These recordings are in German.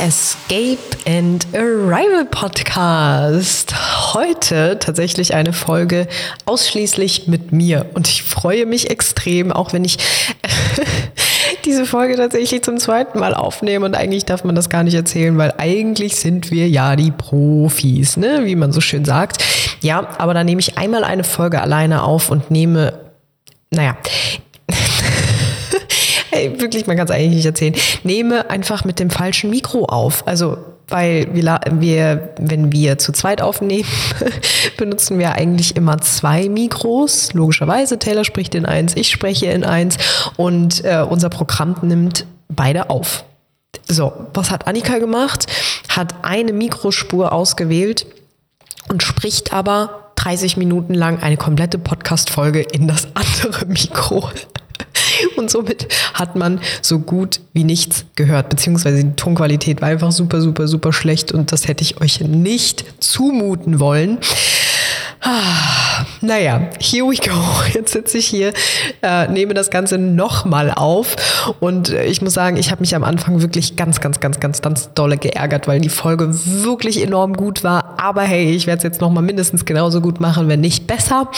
Escape and Arrival Podcast. Heute tatsächlich eine Folge ausschließlich mit mir. Und ich freue mich extrem, auch wenn ich diese Folge tatsächlich zum zweiten Mal aufnehme. Und eigentlich darf man das gar nicht erzählen, weil eigentlich sind wir ja die Profis, ne? wie man so schön sagt. Ja, aber dann nehme ich einmal eine Folge alleine auf und nehme, naja, Hey, wirklich, man kann es eigentlich nicht erzählen. Nehme einfach mit dem falschen Mikro auf. Also, weil wir, wir wenn wir zu zweit aufnehmen, benutzen wir eigentlich immer zwei Mikros. Logischerweise, Taylor spricht in eins, ich spreche in eins und äh, unser Programm nimmt beide auf. So, was hat Annika gemacht? Hat eine Mikrospur ausgewählt und spricht aber 30 Minuten lang eine komplette Podcast-Folge in das andere Mikro. Und somit hat man so gut wie nichts gehört, beziehungsweise die Tonqualität war einfach super, super, super schlecht und das hätte ich euch nicht zumuten wollen. Ah, naja, here we go. Jetzt sitze ich hier, äh, nehme das Ganze nochmal auf und äh, ich muss sagen, ich habe mich am Anfang wirklich ganz, ganz, ganz, ganz, ganz dolle geärgert, weil die Folge wirklich enorm gut war. Aber hey, ich werde es jetzt nochmal mindestens genauso gut machen, wenn nicht besser.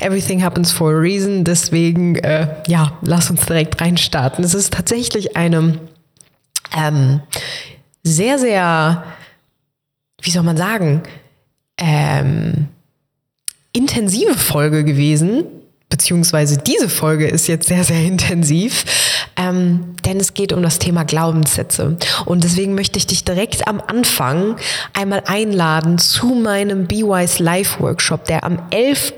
Everything happens for a reason. Deswegen, äh, ja, lass uns direkt reinstarten. Es ist tatsächlich eine ähm, sehr, sehr, wie soll man sagen, ähm, intensive Folge gewesen, beziehungsweise diese Folge ist jetzt sehr, sehr intensiv, ähm, denn es geht um das Thema Glaubenssätze. Und deswegen möchte ich dich direkt am Anfang einmal einladen zu meinem BeWise Live Workshop, der am 11.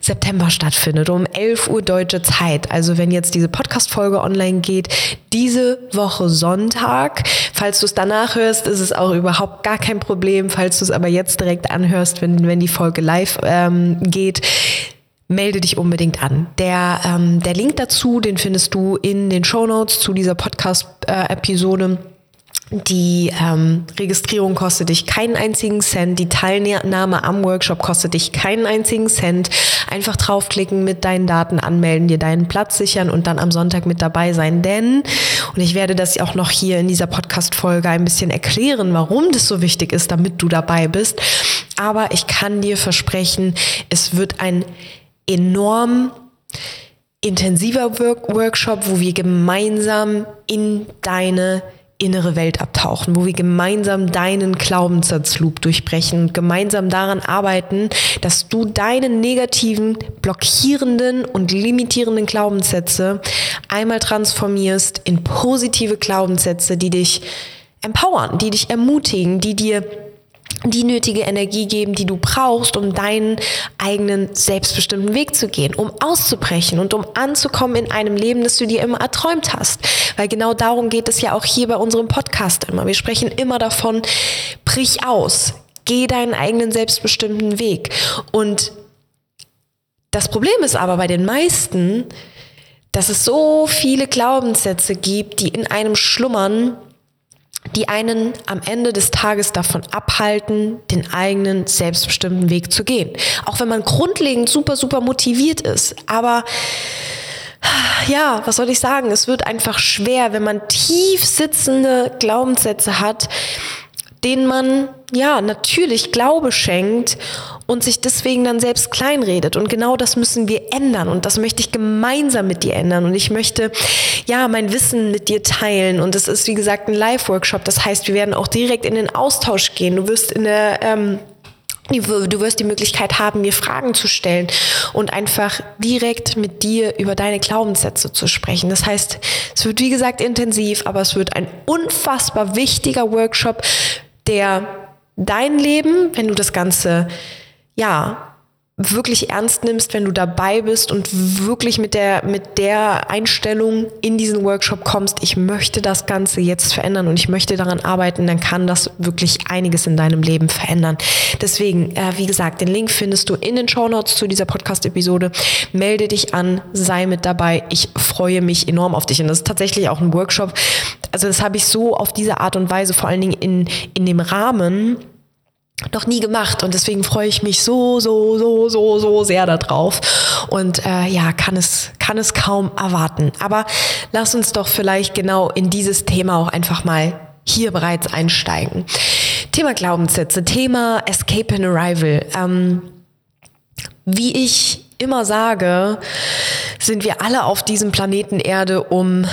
September stattfindet, um 11 Uhr deutsche Zeit. Also wenn jetzt diese Podcast-Folge online geht, diese Woche Sonntag. Falls du es danach hörst, ist es auch überhaupt gar kein Problem. Falls du es aber jetzt direkt anhörst, wenn, wenn die Folge live ähm, geht, melde dich unbedingt an. Der, ähm, der Link dazu, den findest du in den Show Notes zu dieser Podcast-Episode. Die ähm, Registrierung kostet dich keinen einzigen Cent. Die Teilnahme am Workshop kostet dich keinen einzigen Cent. Einfach draufklicken, mit deinen Daten anmelden, dir deinen Platz sichern und dann am Sonntag mit dabei sein. Denn, und ich werde das auch noch hier in dieser Podcast-Folge ein bisschen erklären, warum das so wichtig ist, damit du dabei bist. Aber ich kann dir versprechen, es wird ein enorm intensiver Work Workshop, wo wir gemeinsam in deine innere Welt abtauchen, wo wir gemeinsam deinen Glaubenssatzloop durchbrechen und gemeinsam daran arbeiten, dass du deine negativen, blockierenden und limitierenden Glaubenssätze einmal transformierst in positive Glaubenssätze, die dich empowern, die dich ermutigen, die dir die nötige Energie geben, die du brauchst, um deinen eigenen selbstbestimmten Weg zu gehen, um auszubrechen und um anzukommen in einem Leben, das du dir immer erträumt hast. Weil genau darum geht es ja auch hier bei unserem Podcast immer. Wir sprechen immer davon, brich aus, geh deinen eigenen selbstbestimmten Weg. Und das Problem ist aber bei den meisten, dass es so viele Glaubenssätze gibt, die in einem schlummern, die einen am Ende des Tages davon abhalten, den eigenen selbstbestimmten Weg zu gehen. Auch wenn man grundlegend super, super motiviert ist. Aber ja, was soll ich sagen? Es wird einfach schwer, wenn man tief sitzende Glaubenssätze hat, denen man ja natürlich Glaube schenkt und sich deswegen dann selbst kleinredet. Und genau das müssen wir ändern. Und das möchte ich gemeinsam mit dir ändern. Und ich möchte ja mein Wissen mit dir teilen. Und es ist wie gesagt ein Live-Workshop. Das heißt, wir werden auch direkt in den Austausch gehen. Du wirst in der ähm, Du wirst die Möglichkeit haben, mir Fragen zu stellen und einfach direkt mit dir über deine Glaubenssätze zu sprechen. Das heißt, es wird wie gesagt intensiv, aber es wird ein unfassbar wichtiger Workshop der dein Leben, wenn du das Ganze, ja, wirklich ernst nimmst, wenn du dabei bist und wirklich mit der, mit der Einstellung in diesen Workshop kommst, ich möchte das Ganze jetzt verändern und ich möchte daran arbeiten, dann kann das wirklich einiges in deinem Leben verändern. Deswegen, äh, wie gesagt, den Link findest du in den Show Notes zu dieser Podcast-Episode. Melde dich an, sei mit dabei. Ich freue mich enorm auf dich. Und das ist tatsächlich auch ein Workshop. Also das habe ich so auf diese Art und Weise, vor allen Dingen in, in dem Rahmen, noch nie gemacht und deswegen freue ich mich so, so, so, so, so sehr darauf und äh, ja, kann es, kann es kaum erwarten. Aber lass uns doch vielleicht genau in dieses Thema auch einfach mal hier bereits einsteigen. Thema Glaubenssätze, Thema Escape and Arrival. Ähm, wie ich immer sage, sind wir alle auf diesem Planeten Erde, um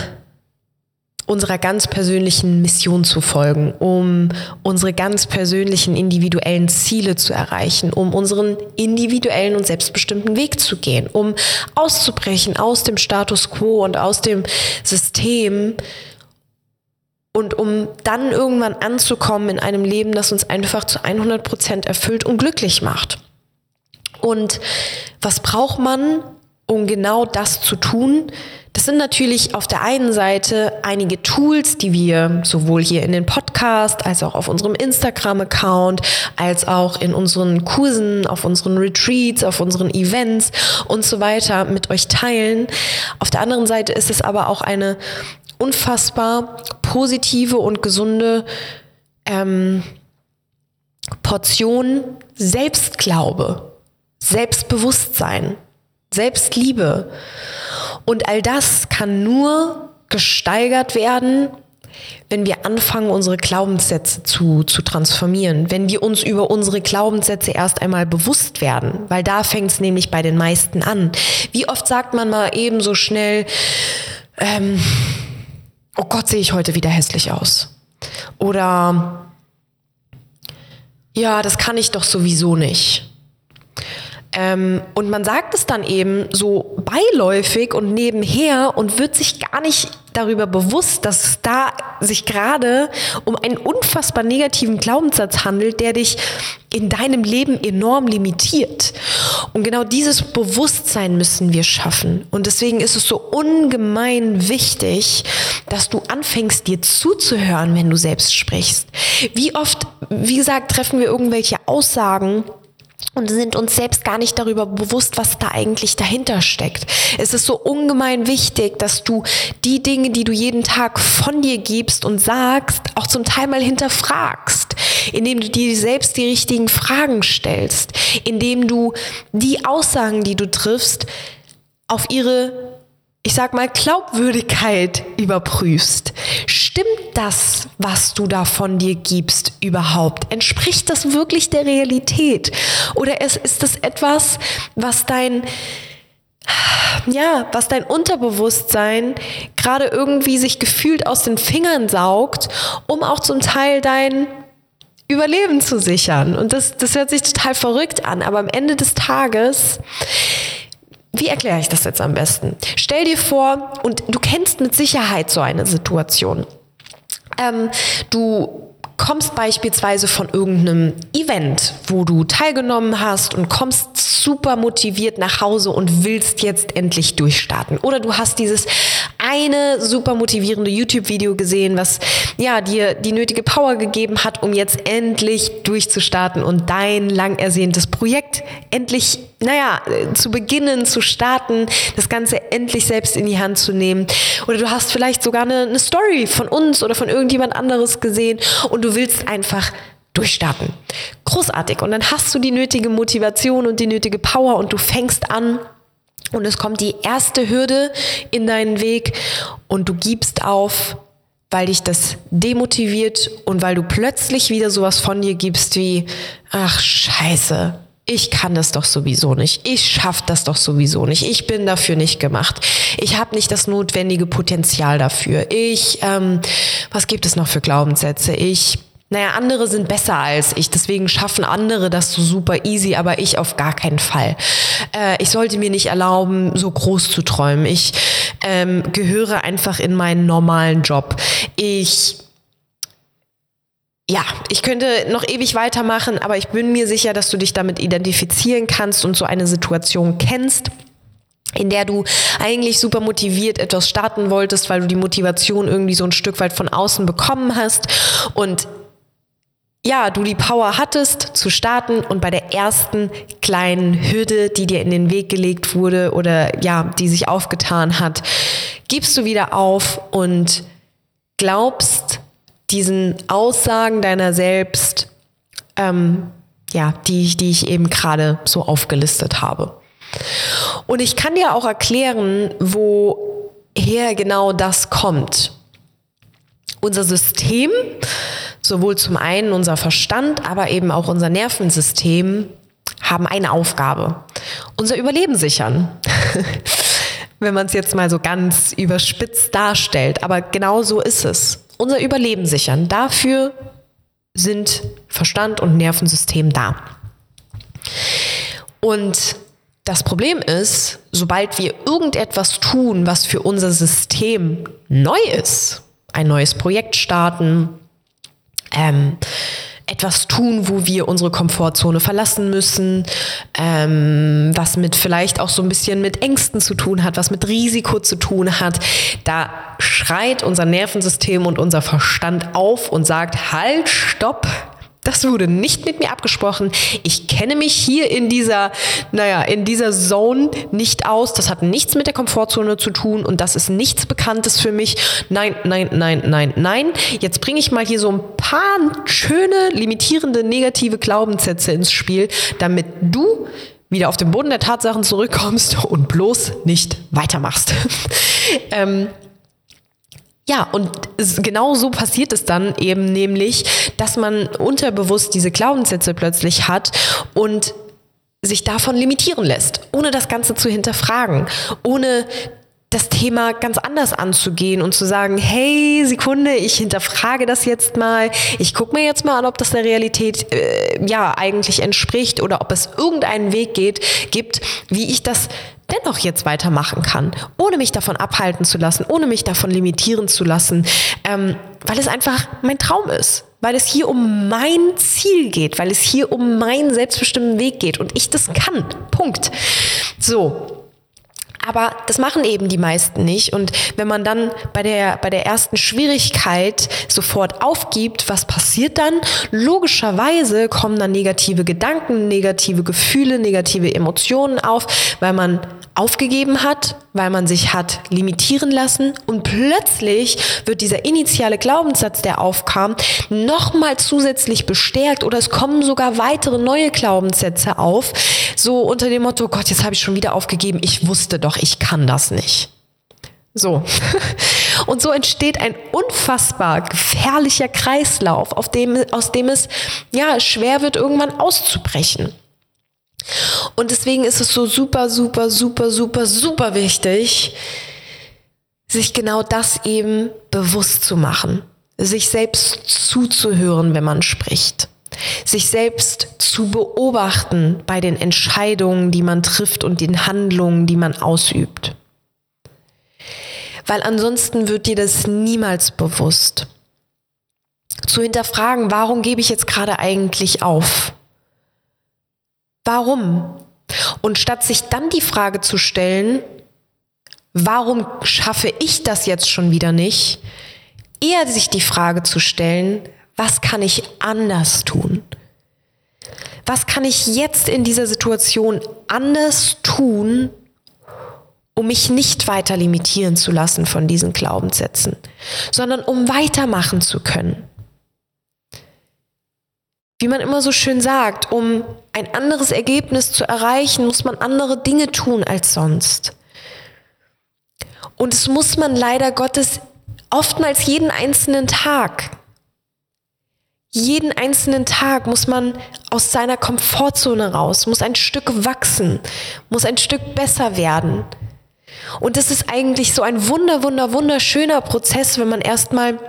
unserer ganz persönlichen Mission zu folgen, um unsere ganz persönlichen individuellen Ziele zu erreichen, um unseren individuellen und selbstbestimmten Weg zu gehen, um auszubrechen aus dem Status quo und aus dem System und um dann irgendwann anzukommen in einem Leben, das uns einfach zu 100 Prozent erfüllt und glücklich macht. Und was braucht man, um genau das zu tun? Das sind natürlich auf der einen Seite einige Tools, die wir sowohl hier in den Podcast als auch auf unserem Instagram-Account, als auch in unseren Kursen, auf unseren Retreats, auf unseren Events und so weiter mit euch teilen. Auf der anderen Seite ist es aber auch eine unfassbar positive und gesunde ähm, Portion Selbstglaube, Selbstbewusstsein, Selbstliebe. Und all das kann nur gesteigert werden, wenn wir anfangen, unsere Glaubenssätze zu, zu transformieren, wenn wir uns über unsere Glaubenssätze erst einmal bewusst werden, weil da fängt es nämlich bei den meisten an. Wie oft sagt man mal eben so schnell, ähm, oh Gott, sehe ich heute wieder hässlich aus. Oder ja, das kann ich doch sowieso nicht. Ähm, und man sagt es dann eben so beiläufig und nebenher und wird sich gar nicht darüber bewusst, dass es da sich gerade um einen unfassbar negativen Glaubenssatz handelt, der dich in deinem Leben enorm limitiert. Und genau dieses Bewusstsein müssen wir schaffen. Und deswegen ist es so ungemein wichtig, dass du anfängst, dir zuzuhören, wenn du selbst sprichst. Wie oft, wie gesagt, treffen wir irgendwelche Aussagen, und sind uns selbst gar nicht darüber bewusst, was da eigentlich dahinter steckt. Es ist so ungemein wichtig, dass du die Dinge, die du jeden Tag von dir gibst und sagst, auch zum Teil mal hinterfragst, indem du dir selbst die richtigen Fragen stellst, indem du die Aussagen, die du triffst, auf ihre ich sag mal, Glaubwürdigkeit überprüfst. Stimmt das, was du da von dir gibst, überhaupt? Entspricht das wirklich der Realität? Oder ist, ist das etwas, was dein, ja, was dein Unterbewusstsein gerade irgendwie sich gefühlt aus den Fingern saugt, um auch zum Teil dein Überleben zu sichern? Und das, das hört sich total verrückt an, aber am Ende des Tages wie erkläre ich das jetzt am besten? Stell dir vor, und du kennst mit Sicherheit so eine Situation. Ähm, du kommst beispielsweise von irgendeinem Event, wo du teilgenommen hast und kommst super motiviert nach Hause und willst jetzt endlich durchstarten. Oder du hast dieses eine super motivierende YouTube-Video gesehen, was ja dir die nötige Power gegeben hat, um jetzt endlich durchzustarten und dein lang ersehntes Projekt endlich, naja, zu beginnen, zu starten, das Ganze endlich selbst in die Hand zu nehmen. Oder du hast vielleicht sogar eine, eine Story von uns oder von irgendjemand anderes gesehen und du willst einfach durchstarten. Großartig. Und dann hast du die nötige Motivation und die nötige Power und du fängst an, und es kommt die erste Hürde in deinen Weg und du gibst auf, weil dich das demotiviert und weil du plötzlich wieder sowas von dir gibst wie, ach scheiße, ich kann das doch sowieso nicht. Ich schaffe das doch sowieso nicht. Ich bin dafür nicht gemacht. Ich habe nicht das notwendige Potenzial dafür. Ich, ähm, was gibt es noch für Glaubenssätze? Ich naja, andere sind besser als ich, deswegen schaffen andere das so super easy, aber ich auf gar keinen Fall. Äh, ich sollte mir nicht erlauben, so groß zu träumen. Ich ähm, gehöre einfach in meinen normalen Job. Ich ja, ich könnte noch ewig weitermachen, aber ich bin mir sicher, dass du dich damit identifizieren kannst und so eine Situation kennst in der du eigentlich super motiviert etwas starten wolltest, weil du die Motivation irgendwie so ein Stück weit von außen bekommen hast und ja, du die Power hattest zu starten und bei der ersten kleinen Hürde, die dir in den Weg gelegt wurde oder ja, die sich aufgetan hat, gibst du wieder auf und glaubst diesen Aussagen deiner selbst, ähm, ja, die, die ich eben gerade so aufgelistet habe. Und ich kann dir auch erklären, woher genau das kommt. Unser System, sowohl zum einen unser Verstand, aber eben auch unser Nervensystem, haben eine Aufgabe. Unser Überleben sichern. Wenn man es jetzt mal so ganz überspitzt darstellt. Aber genau so ist es. Unser Überleben sichern. Dafür sind Verstand und Nervensystem da. Und das Problem ist, sobald wir irgendetwas tun, was für unser System neu ist, ein neues Projekt starten, ähm, etwas tun, wo wir unsere Komfortzone verlassen müssen, ähm, was mit vielleicht auch so ein bisschen mit Ängsten zu tun hat, was mit Risiko zu tun hat, da schreit unser Nervensystem und unser Verstand auf und sagt, halt, stopp, das wurde nicht mit mir abgesprochen. Ich kenne mich hier in dieser, naja, in dieser Zone nicht aus. Das hat nichts mit der Komfortzone zu tun und das ist nichts Bekanntes für mich. Nein, nein, nein, nein, nein. Jetzt bringe ich mal hier so ein paar schöne, limitierende, negative Glaubenssätze ins Spiel, damit du wieder auf den Boden der Tatsachen zurückkommst und bloß nicht weitermachst. ähm, ja, und genau so passiert es dann eben nämlich, dass man unterbewusst diese Glaubenssätze plötzlich hat und sich davon limitieren lässt, ohne das Ganze zu hinterfragen, ohne das Thema ganz anders anzugehen und zu sagen, hey, Sekunde, ich hinterfrage das jetzt mal, ich gucke mir jetzt mal an, ob das der Realität äh, ja eigentlich entspricht oder ob es irgendeinen Weg geht, gibt, wie ich das dennoch jetzt weitermachen kann, ohne mich davon abhalten zu lassen, ohne mich davon limitieren zu lassen, ähm, weil es einfach mein Traum ist, weil es hier um mein Ziel geht, weil es hier um meinen selbstbestimmten Weg geht und ich das kann. Punkt. So. Aber das machen eben die meisten nicht. Und wenn man dann bei der, bei der ersten Schwierigkeit sofort aufgibt, was passiert dann? Logischerweise kommen dann negative Gedanken, negative Gefühle, negative Emotionen auf, weil man aufgegeben hat, weil man sich hat limitieren lassen und plötzlich wird dieser initiale Glaubenssatz, der aufkam, nochmal zusätzlich bestärkt oder es kommen sogar weitere neue Glaubenssätze auf, so unter dem Motto, Gott, jetzt habe ich schon wieder aufgegeben, ich wusste doch, ich kann das nicht. So. Und so entsteht ein unfassbar gefährlicher Kreislauf, auf dem, aus dem es ja schwer wird, irgendwann auszubrechen. Und deswegen ist es so super, super, super, super, super wichtig, sich genau das eben bewusst zu machen, sich selbst zuzuhören, wenn man spricht, sich selbst zu beobachten bei den Entscheidungen, die man trifft und den Handlungen, die man ausübt. Weil ansonsten wird dir das niemals bewusst. Zu hinterfragen, warum gebe ich jetzt gerade eigentlich auf? Warum? Und statt sich dann die Frage zu stellen, warum schaffe ich das jetzt schon wieder nicht, eher sich die Frage zu stellen, was kann ich anders tun? Was kann ich jetzt in dieser Situation anders tun, um mich nicht weiter limitieren zu lassen von diesen Glaubenssätzen, sondern um weitermachen zu können? Wie man immer so schön sagt, um ein anderes Ergebnis zu erreichen, muss man andere Dinge tun als sonst. Und es muss man leider Gottes oftmals jeden einzelnen Tag. Jeden einzelnen Tag muss man aus seiner Komfortzone raus, muss ein Stück wachsen, muss ein Stück besser werden. Und das ist eigentlich so ein wunder, wunder, wunderschöner Prozess, wenn man erstmal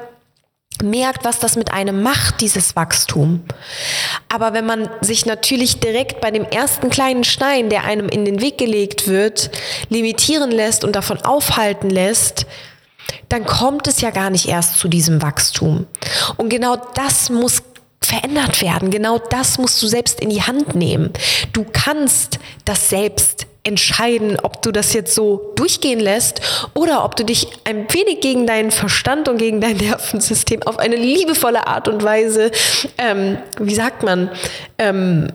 merkt, was das mit einem macht, dieses Wachstum. Aber wenn man sich natürlich direkt bei dem ersten kleinen Stein, der einem in den Weg gelegt wird, limitieren lässt und davon aufhalten lässt, dann kommt es ja gar nicht erst zu diesem Wachstum. Und genau das muss verändert werden. Genau das musst du selbst in die Hand nehmen. Du kannst das selbst entscheiden, ob du das jetzt so durchgehen lässt oder ob du dich ein wenig gegen deinen Verstand und gegen dein Nervensystem auf eine liebevolle Art und Weise, ähm, wie sagt man, ähm,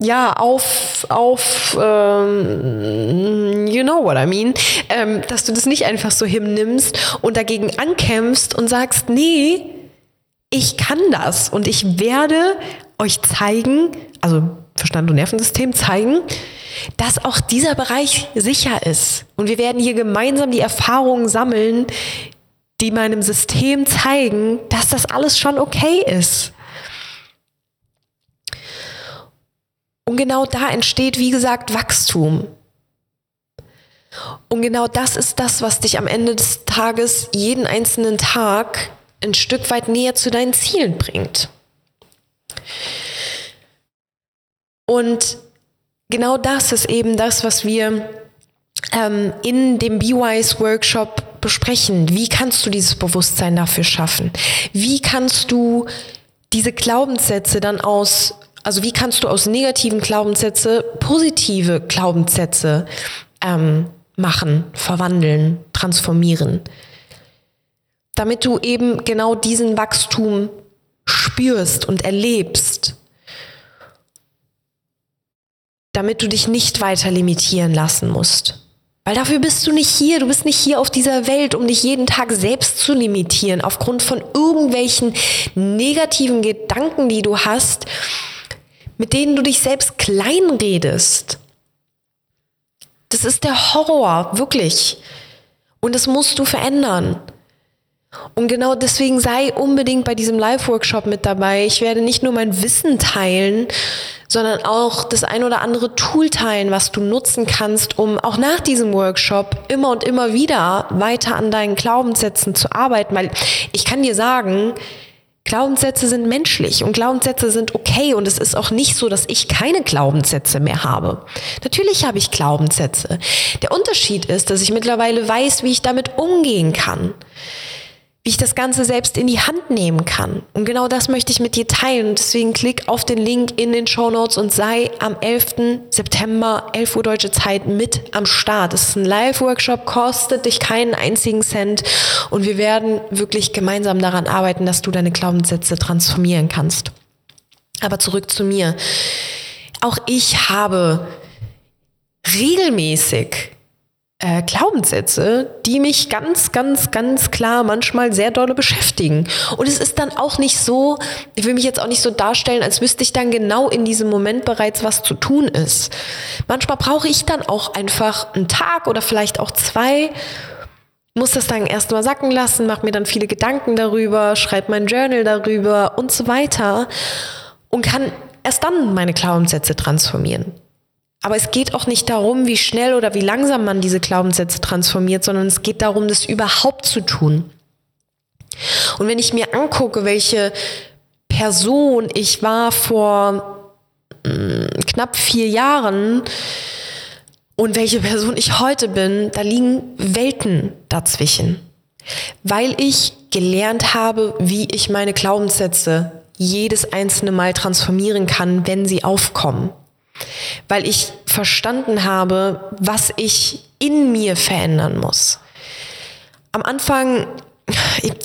ja, auf, auf, ähm, you know what I mean, ähm, dass du das nicht einfach so hinnimmst und dagegen ankämpfst und sagst, nee, ich kann das und ich werde euch zeigen, also Verstand und Nervensystem zeigen, dass auch dieser Bereich sicher ist. Und wir werden hier gemeinsam die Erfahrungen sammeln, die meinem System zeigen, dass das alles schon okay ist. Und genau da entsteht, wie gesagt, Wachstum. Und genau das ist das, was dich am Ende des Tages jeden einzelnen Tag ein Stück weit näher zu deinen Zielen bringt. Und genau das ist eben das, was wir ähm, in dem BeWise Workshop besprechen. Wie kannst du dieses Bewusstsein dafür schaffen? Wie kannst du diese Glaubenssätze dann aus, also wie kannst du aus negativen Glaubenssätze positive Glaubenssätze ähm, machen, verwandeln, transformieren? Damit du eben genau diesen Wachstum spürst und erlebst damit du dich nicht weiter limitieren lassen musst. Weil dafür bist du nicht hier. Du bist nicht hier auf dieser Welt, um dich jeden Tag selbst zu limitieren, aufgrund von irgendwelchen negativen Gedanken, die du hast, mit denen du dich selbst kleinredest. Das ist der Horror, wirklich. Und das musst du verändern. Und genau deswegen sei unbedingt bei diesem Live-Workshop mit dabei. Ich werde nicht nur mein Wissen teilen, sondern auch das ein oder andere Tool teilen, was du nutzen kannst, um auch nach diesem Workshop immer und immer wieder weiter an deinen Glaubenssätzen zu arbeiten. Weil ich kann dir sagen, Glaubenssätze sind menschlich und Glaubenssätze sind okay und es ist auch nicht so, dass ich keine Glaubenssätze mehr habe. Natürlich habe ich Glaubenssätze. Der Unterschied ist, dass ich mittlerweile weiß, wie ich damit umgehen kann wie ich das Ganze selbst in die Hand nehmen kann. Und genau das möchte ich mit dir teilen. Deswegen klick auf den Link in den Show Notes und sei am 11. September, 11 Uhr deutsche Zeit, mit am Start. Es ist ein Live-Workshop, kostet dich keinen einzigen Cent. Und wir werden wirklich gemeinsam daran arbeiten, dass du deine Glaubenssätze transformieren kannst. Aber zurück zu mir. Auch ich habe regelmäßig äh, Glaubenssätze, die mich ganz, ganz, ganz klar manchmal sehr dolle beschäftigen. Und es ist dann auch nicht so, ich will mich jetzt auch nicht so darstellen, als wüsste ich dann genau in diesem Moment bereits, was zu tun ist. Manchmal brauche ich dann auch einfach einen Tag oder vielleicht auch zwei, muss das dann erstmal sacken lassen, mache mir dann viele Gedanken darüber, schreibe mein Journal darüber und so weiter und kann erst dann meine Glaubenssätze transformieren. Aber es geht auch nicht darum, wie schnell oder wie langsam man diese Glaubenssätze transformiert, sondern es geht darum, das überhaupt zu tun. Und wenn ich mir angucke, welche Person ich war vor mh, mm, knapp vier Jahren und welche Person ich heute bin, da liegen Welten dazwischen. Weil ich gelernt habe, wie ich meine Glaubenssätze jedes einzelne Mal transformieren kann, wenn sie aufkommen weil ich verstanden habe, was ich in mir verändern muss. Am Anfang,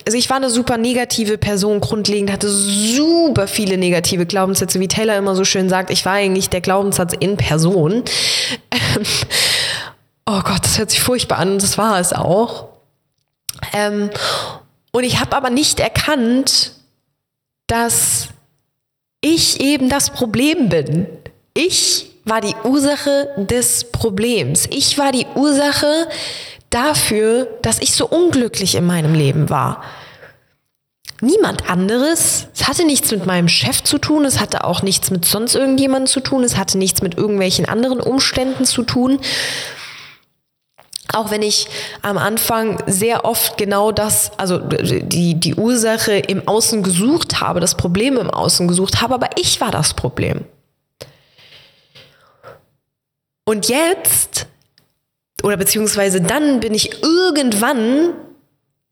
also ich war eine super negative Person, grundlegend hatte super viele negative Glaubenssätze, wie Taylor immer so schön sagt, ich war eigentlich der Glaubenssatz in Person. oh Gott, das hört sich furchtbar an, das war es auch. Ähm, und ich habe aber nicht erkannt, dass ich eben das Problem bin. Ich war die Ursache des Problems. Ich war die Ursache dafür, dass ich so unglücklich in meinem Leben war. Niemand anderes. Es hatte nichts mit meinem Chef zu tun, es hatte auch nichts mit sonst irgendjemandem zu tun, es hatte nichts mit irgendwelchen anderen Umständen zu tun. Auch wenn ich am Anfang sehr oft genau das, also die, die Ursache im Außen gesucht habe, das Problem im Außen gesucht habe, aber ich war das Problem. Und jetzt, oder beziehungsweise dann bin ich irgendwann,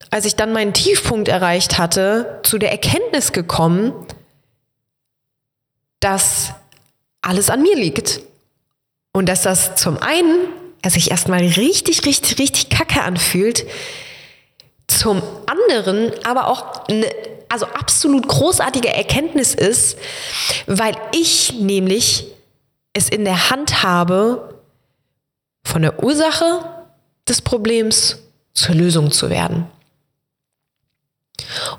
als ich dann meinen Tiefpunkt erreicht hatte, zu der Erkenntnis gekommen, dass alles an mir liegt. Und dass das zum einen sich erstmal richtig, richtig, richtig kacke anfühlt, zum anderen aber auch eine also absolut großartige Erkenntnis ist, weil ich nämlich es in der Hand habe, von der Ursache des Problems zur Lösung zu werden.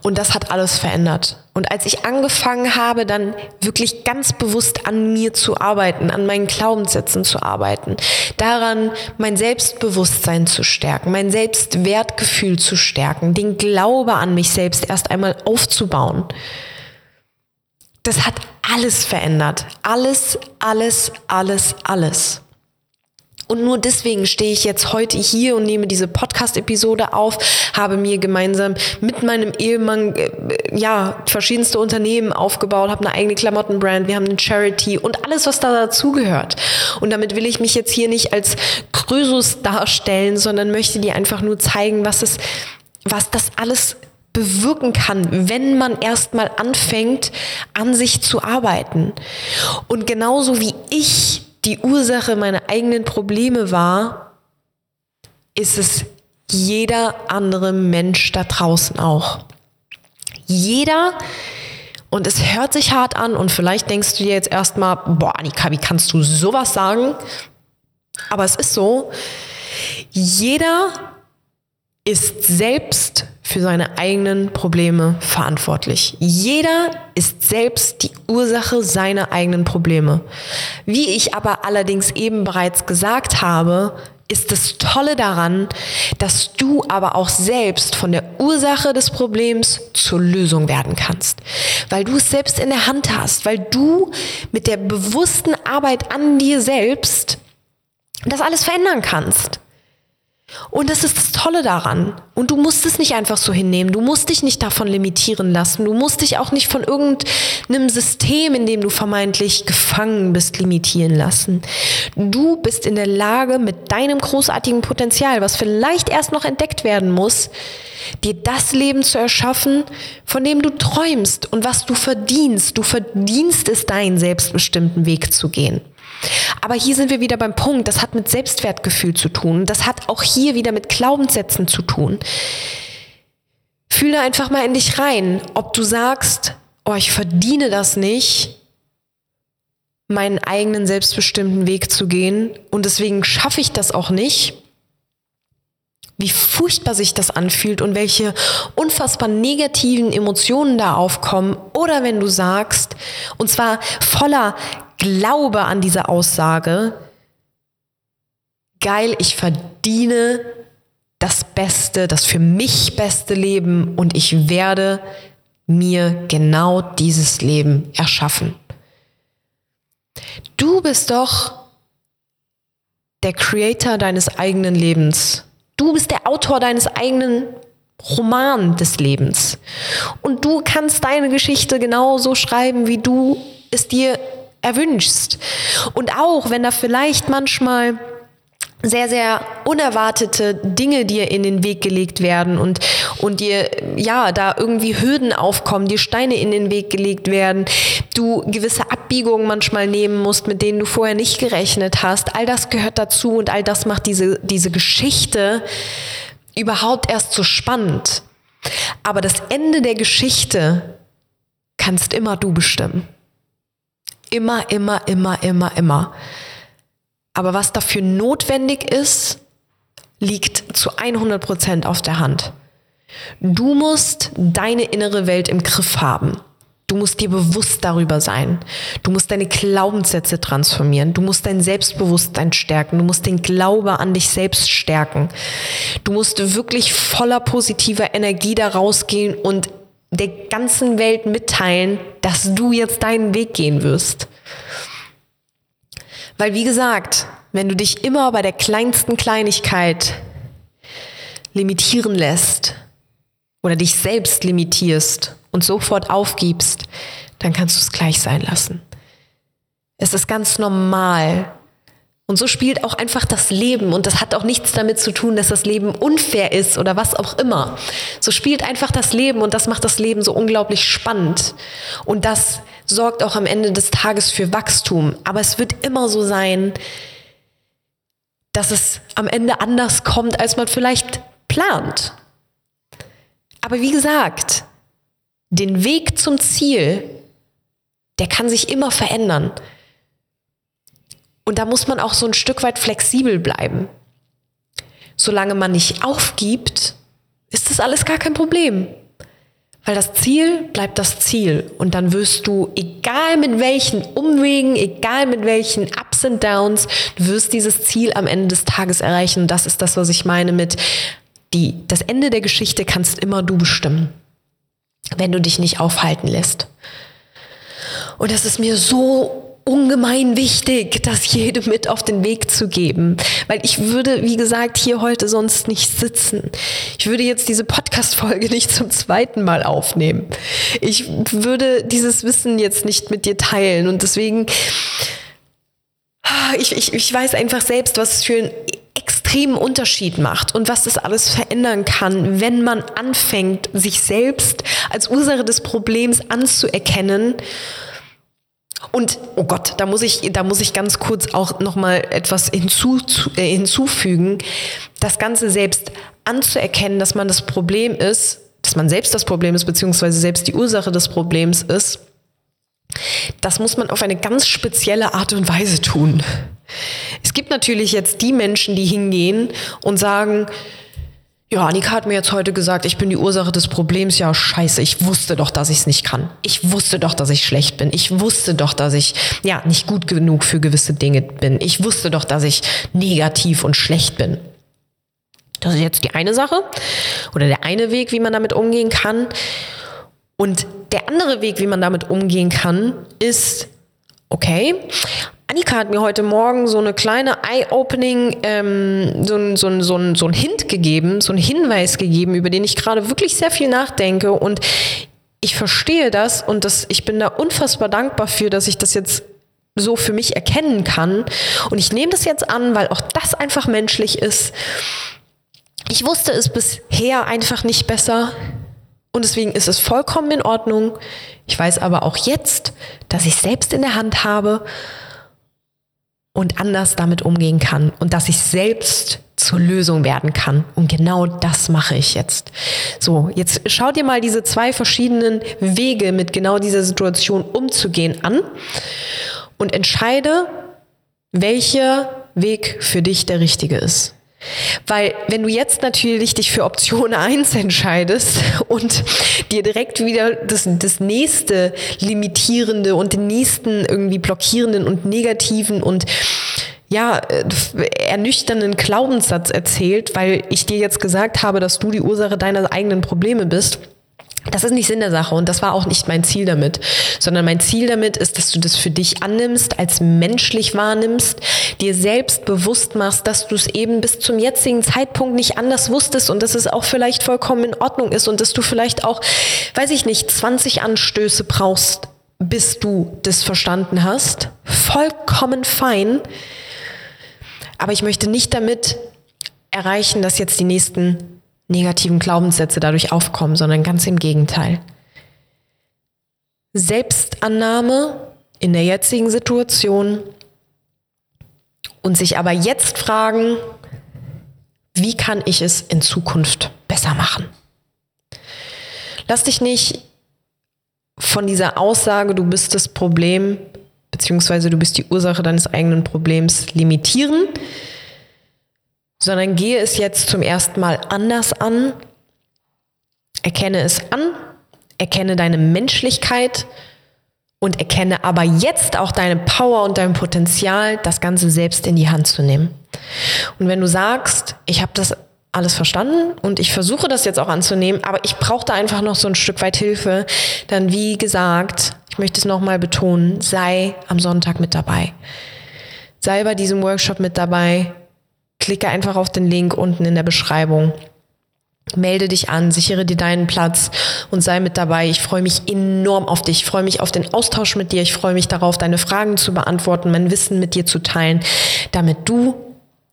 Und das hat alles verändert. Und als ich angefangen habe, dann wirklich ganz bewusst an mir zu arbeiten, an meinen Glaubenssätzen zu arbeiten, daran mein Selbstbewusstsein zu stärken, mein Selbstwertgefühl zu stärken, den Glaube an mich selbst erst einmal aufzubauen, das hat alles verändert. Alles, alles, alles, alles. Und nur deswegen stehe ich jetzt heute hier und nehme diese Podcast-Episode auf, habe mir gemeinsam mit meinem Ehemann äh, ja verschiedenste Unternehmen aufgebaut, habe eine eigene Klamottenbrand, wir haben eine Charity und alles, was da dazugehört. Und damit will ich mich jetzt hier nicht als Krösus darstellen, sondern möchte dir einfach nur zeigen, was es, was das alles bewirken kann, wenn man erstmal anfängt, an sich zu arbeiten. Und genauso wie ich die Ursache meiner eigenen Probleme war, ist es jeder andere Mensch da draußen auch. Jeder, und es hört sich hart an und vielleicht denkst du dir jetzt erstmal, boah, Annika, wie kannst du sowas sagen? Aber es ist so, jeder ist selbst für seine eigenen Probleme verantwortlich. Jeder ist selbst die Ursache seiner eigenen Probleme. Wie ich aber allerdings eben bereits gesagt habe, ist das Tolle daran, dass du aber auch selbst von der Ursache des Problems zur Lösung werden kannst. Weil du es selbst in der Hand hast, weil du mit der bewussten Arbeit an dir selbst das alles verändern kannst. Und das ist das Tolle daran. Und du musst es nicht einfach so hinnehmen. Du musst dich nicht davon limitieren lassen. Du musst dich auch nicht von irgendeinem System, in dem du vermeintlich gefangen bist, limitieren lassen. Du bist in der Lage, mit deinem großartigen Potenzial, was vielleicht erst noch entdeckt werden muss, dir das Leben zu erschaffen, von dem du träumst und was du verdienst. Du verdienst es, deinen selbstbestimmten Weg zu gehen. Aber hier sind wir wieder beim Punkt, das hat mit Selbstwertgefühl zu tun. Das hat auch hier wieder mit Glaubenssätzen zu tun. Fühle einfach mal in dich rein, ob du sagst, oh, ich verdiene das nicht, meinen eigenen selbstbestimmten Weg zu gehen und deswegen schaffe ich das auch nicht. Wie furchtbar sich das anfühlt und welche unfassbar negativen Emotionen da aufkommen. Oder wenn du sagst, und zwar voller glaube an diese Aussage, geil, ich verdiene das Beste, das für mich beste Leben und ich werde mir genau dieses Leben erschaffen. Du bist doch der Creator deines eigenen Lebens. Du bist der Autor deines eigenen Roman des Lebens. Und du kannst deine Geschichte genauso schreiben, wie du es dir erwünschst. Und auch wenn da vielleicht manchmal sehr, sehr unerwartete Dinge dir in den Weg gelegt werden und, und dir, ja, da irgendwie Hürden aufkommen, dir Steine in den Weg gelegt werden, du gewisse Abbiegungen manchmal nehmen musst, mit denen du vorher nicht gerechnet hast. All das gehört dazu und all das macht diese, diese Geschichte überhaupt erst so spannend. Aber das Ende der Geschichte kannst immer du bestimmen. Immer, immer, immer, immer, immer. Aber was dafür notwendig ist, liegt zu 100 Prozent auf der Hand. Du musst deine innere Welt im Griff haben. Du musst dir bewusst darüber sein. Du musst deine Glaubenssätze transformieren. Du musst dein Selbstbewusstsein stärken. Du musst den Glaube an dich selbst stärken. Du musst wirklich voller positiver Energie da rausgehen und der ganzen Welt mitteilen, dass du jetzt deinen Weg gehen wirst. Weil wie gesagt, wenn du dich immer bei der kleinsten Kleinigkeit limitieren lässt oder dich selbst limitierst und sofort aufgibst, dann kannst du es gleich sein lassen. Es ist ganz normal, und so spielt auch einfach das Leben. Und das hat auch nichts damit zu tun, dass das Leben unfair ist oder was auch immer. So spielt einfach das Leben und das macht das Leben so unglaublich spannend. Und das sorgt auch am Ende des Tages für Wachstum. Aber es wird immer so sein, dass es am Ende anders kommt, als man vielleicht plant. Aber wie gesagt, den Weg zum Ziel, der kann sich immer verändern. Und da muss man auch so ein Stück weit flexibel bleiben. Solange man nicht aufgibt, ist das alles gar kein Problem. Weil das Ziel bleibt das Ziel. Und dann wirst du, egal mit welchen Umwegen, egal mit welchen Ups und Downs, du wirst dieses Ziel am Ende des Tages erreichen. Und das ist das, was ich meine mit, die, das Ende der Geschichte kannst immer du bestimmen. Wenn du dich nicht aufhalten lässt. Und das ist mir so ungemein wichtig, das jedem mit auf den Weg zu geben. Weil ich würde, wie gesagt, hier heute sonst nicht sitzen. Ich würde jetzt diese Podcast-Folge nicht zum zweiten Mal aufnehmen. Ich würde dieses Wissen jetzt nicht mit dir teilen. Und deswegen, ah, ich, ich, ich weiß einfach selbst, was es für einen extremen Unterschied macht und was das alles verändern kann, wenn man anfängt, sich selbst als Ursache des Problems anzuerkennen und oh Gott, da muss ich, da muss ich ganz kurz auch noch mal etwas hinzu, äh, hinzufügen. Das Ganze selbst anzuerkennen, dass man das Problem ist, dass man selbst das Problem ist, beziehungsweise selbst die Ursache des Problems ist, das muss man auf eine ganz spezielle Art und Weise tun. Es gibt natürlich jetzt die Menschen, die hingehen und sagen, ja, Annika hat mir jetzt heute gesagt, ich bin die Ursache des Problems. Ja, scheiße, ich wusste doch, dass ich es nicht kann. Ich wusste doch, dass ich schlecht bin. Ich wusste doch, dass ich ja nicht gut genug für gewisse Dinge bin. Ich wusste doch, dass ich negativ und schlecht bin. Das ist jetzt die eine Sache oder der eine Weg, wie man damit umgehen kann. Und der andere Weg, wie man damit umgehen kann, ist, okay, Annika hat mir heute Morgen so eine kleine Eye-Opening, ähm, so, ein, so, so, so ein Hint gegeben, so einen Hinweis gegeben, über den ich gerade wirklich sehr viel nachdenke. Und ich verstehe das und das, ich bin da unfassbar dankbar für, dass ich das jetzt so für mich erkennen kann. Und ich nehme das jetzt an, weil auch das einfach menschlich ist. Ich wusste es bisher einfach nicht besser. Und deswegen ist es vollkommen in Ordnung. Ich weiß aber auch jetzt, dass ich selbst in der Hand habe, und anders damit umgehen kann und dass ich selbst zur Lösung werden kann. Und genau das mache ich jetzt. So, jetzt schau dir mal diese zwei verschiedenen Wege mit genau dieser Situation umzugehen an und entscheide, welcher Weg für dich der richtige ist. Weil wenn du jetzt natürlich dich für Option 1 entscheidest und dir direkt wieder das, das nächste limitierende und den nächsten irgendwie blockierenden und negativen und ja, ernüchternden Glaubenssatz erzählt, weil ich dir jetzt gesagt habe, dass du die Ursache deiner eigenen Probleme bist, das ist nicht Sinn der Sache und das war auch nicht mein Ziel damit, sondern mein Ziel damit ist, dass du das für dich annimmst, als menschlich wahrnimmst, dir selbst bewusst machst, dass du es eben bis zum jetzigen Zeitpunkt nicht anders wusstest und dass es auch vielleicht vollkommen in Ordnung ist und dass du vielleicht auch, weiß ich nicht, 20 Anstöße brauchst, bis du das verstanden hast. Vollkommen fein. Aber ich möchte nicht damit erreichen, dass jetzt die nächsten negativen Glaubenssätze dadurch aufkommen, sondern ganz im Gegenteil. Selbstannahme in der jetzigen Situation und sich aber jetzt fragen, wie kann ich es in Zukunft besser machen? Lass dich nicht von dieser Aussage, du bist das Problem, beziehungsweise du bist die Ursache deines eigenen Problems limitieren, sondern gehe es jetzt zum ersten Mal anders an, erkenne es an, erkenne deine Menschlichkeit und erkenne aber jetzt auch deine Power und dein Potenzial, das Ganze selbst in die Hand zu nehmen. Und wenn du sagst, ich habe das alles verstanden und ich versuche das jetzt auch anzunehmen, aber ich brauche da einfach noch so ein Stück weit Hilfe, dann wie gesagt, ich möchte es nochmal betonen, sei am Sonntag mit dabei. Sei bei diesem Workshop mit dabei, Klicke einfach auf den Link unten in der Beschreibung. Melde dich an, sichere dir deinen Platz und sei mit dabei. Ich freue mich enorm auf dich. Ich freue mich auf den Austausch mit dir. Ich freue mich darauf, deine Fragen zu beantworten, mein Wissen mit dir zu teilen, damit du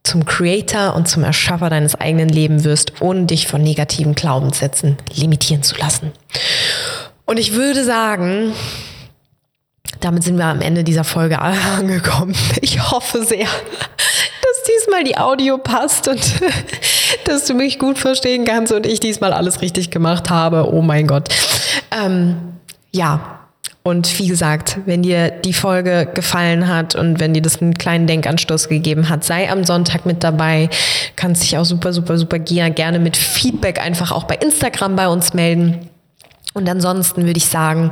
zum Creator und zum Erschaffer deines eigenen Lebens wirst, ohne dich von negativen Glaubenssätzen limitieren zu lassen. Und ich würde sagen, damit sind wir am Ende dieser Folge angekommen. Ich hoffe sehr, diesmal die Audio passt und dass du mich gut verstehen kannst und ich diesmal alles richtig gemacht habe. Oh mein Gott. Ähm, ja, und wie gesagt, wenn dir die Folge gefallen hat und wenn dir das einen kleinen Denkanstoß gegeben hat, sei am Sonntag mit dabei. Kannst dich auch super, super, super gerne mit Feedback einfach auch bei Instagram bei uns melden. Und ansonsten würde ich sagen,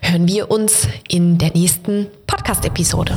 hören wir uns in der nächsten Podcast-Episode.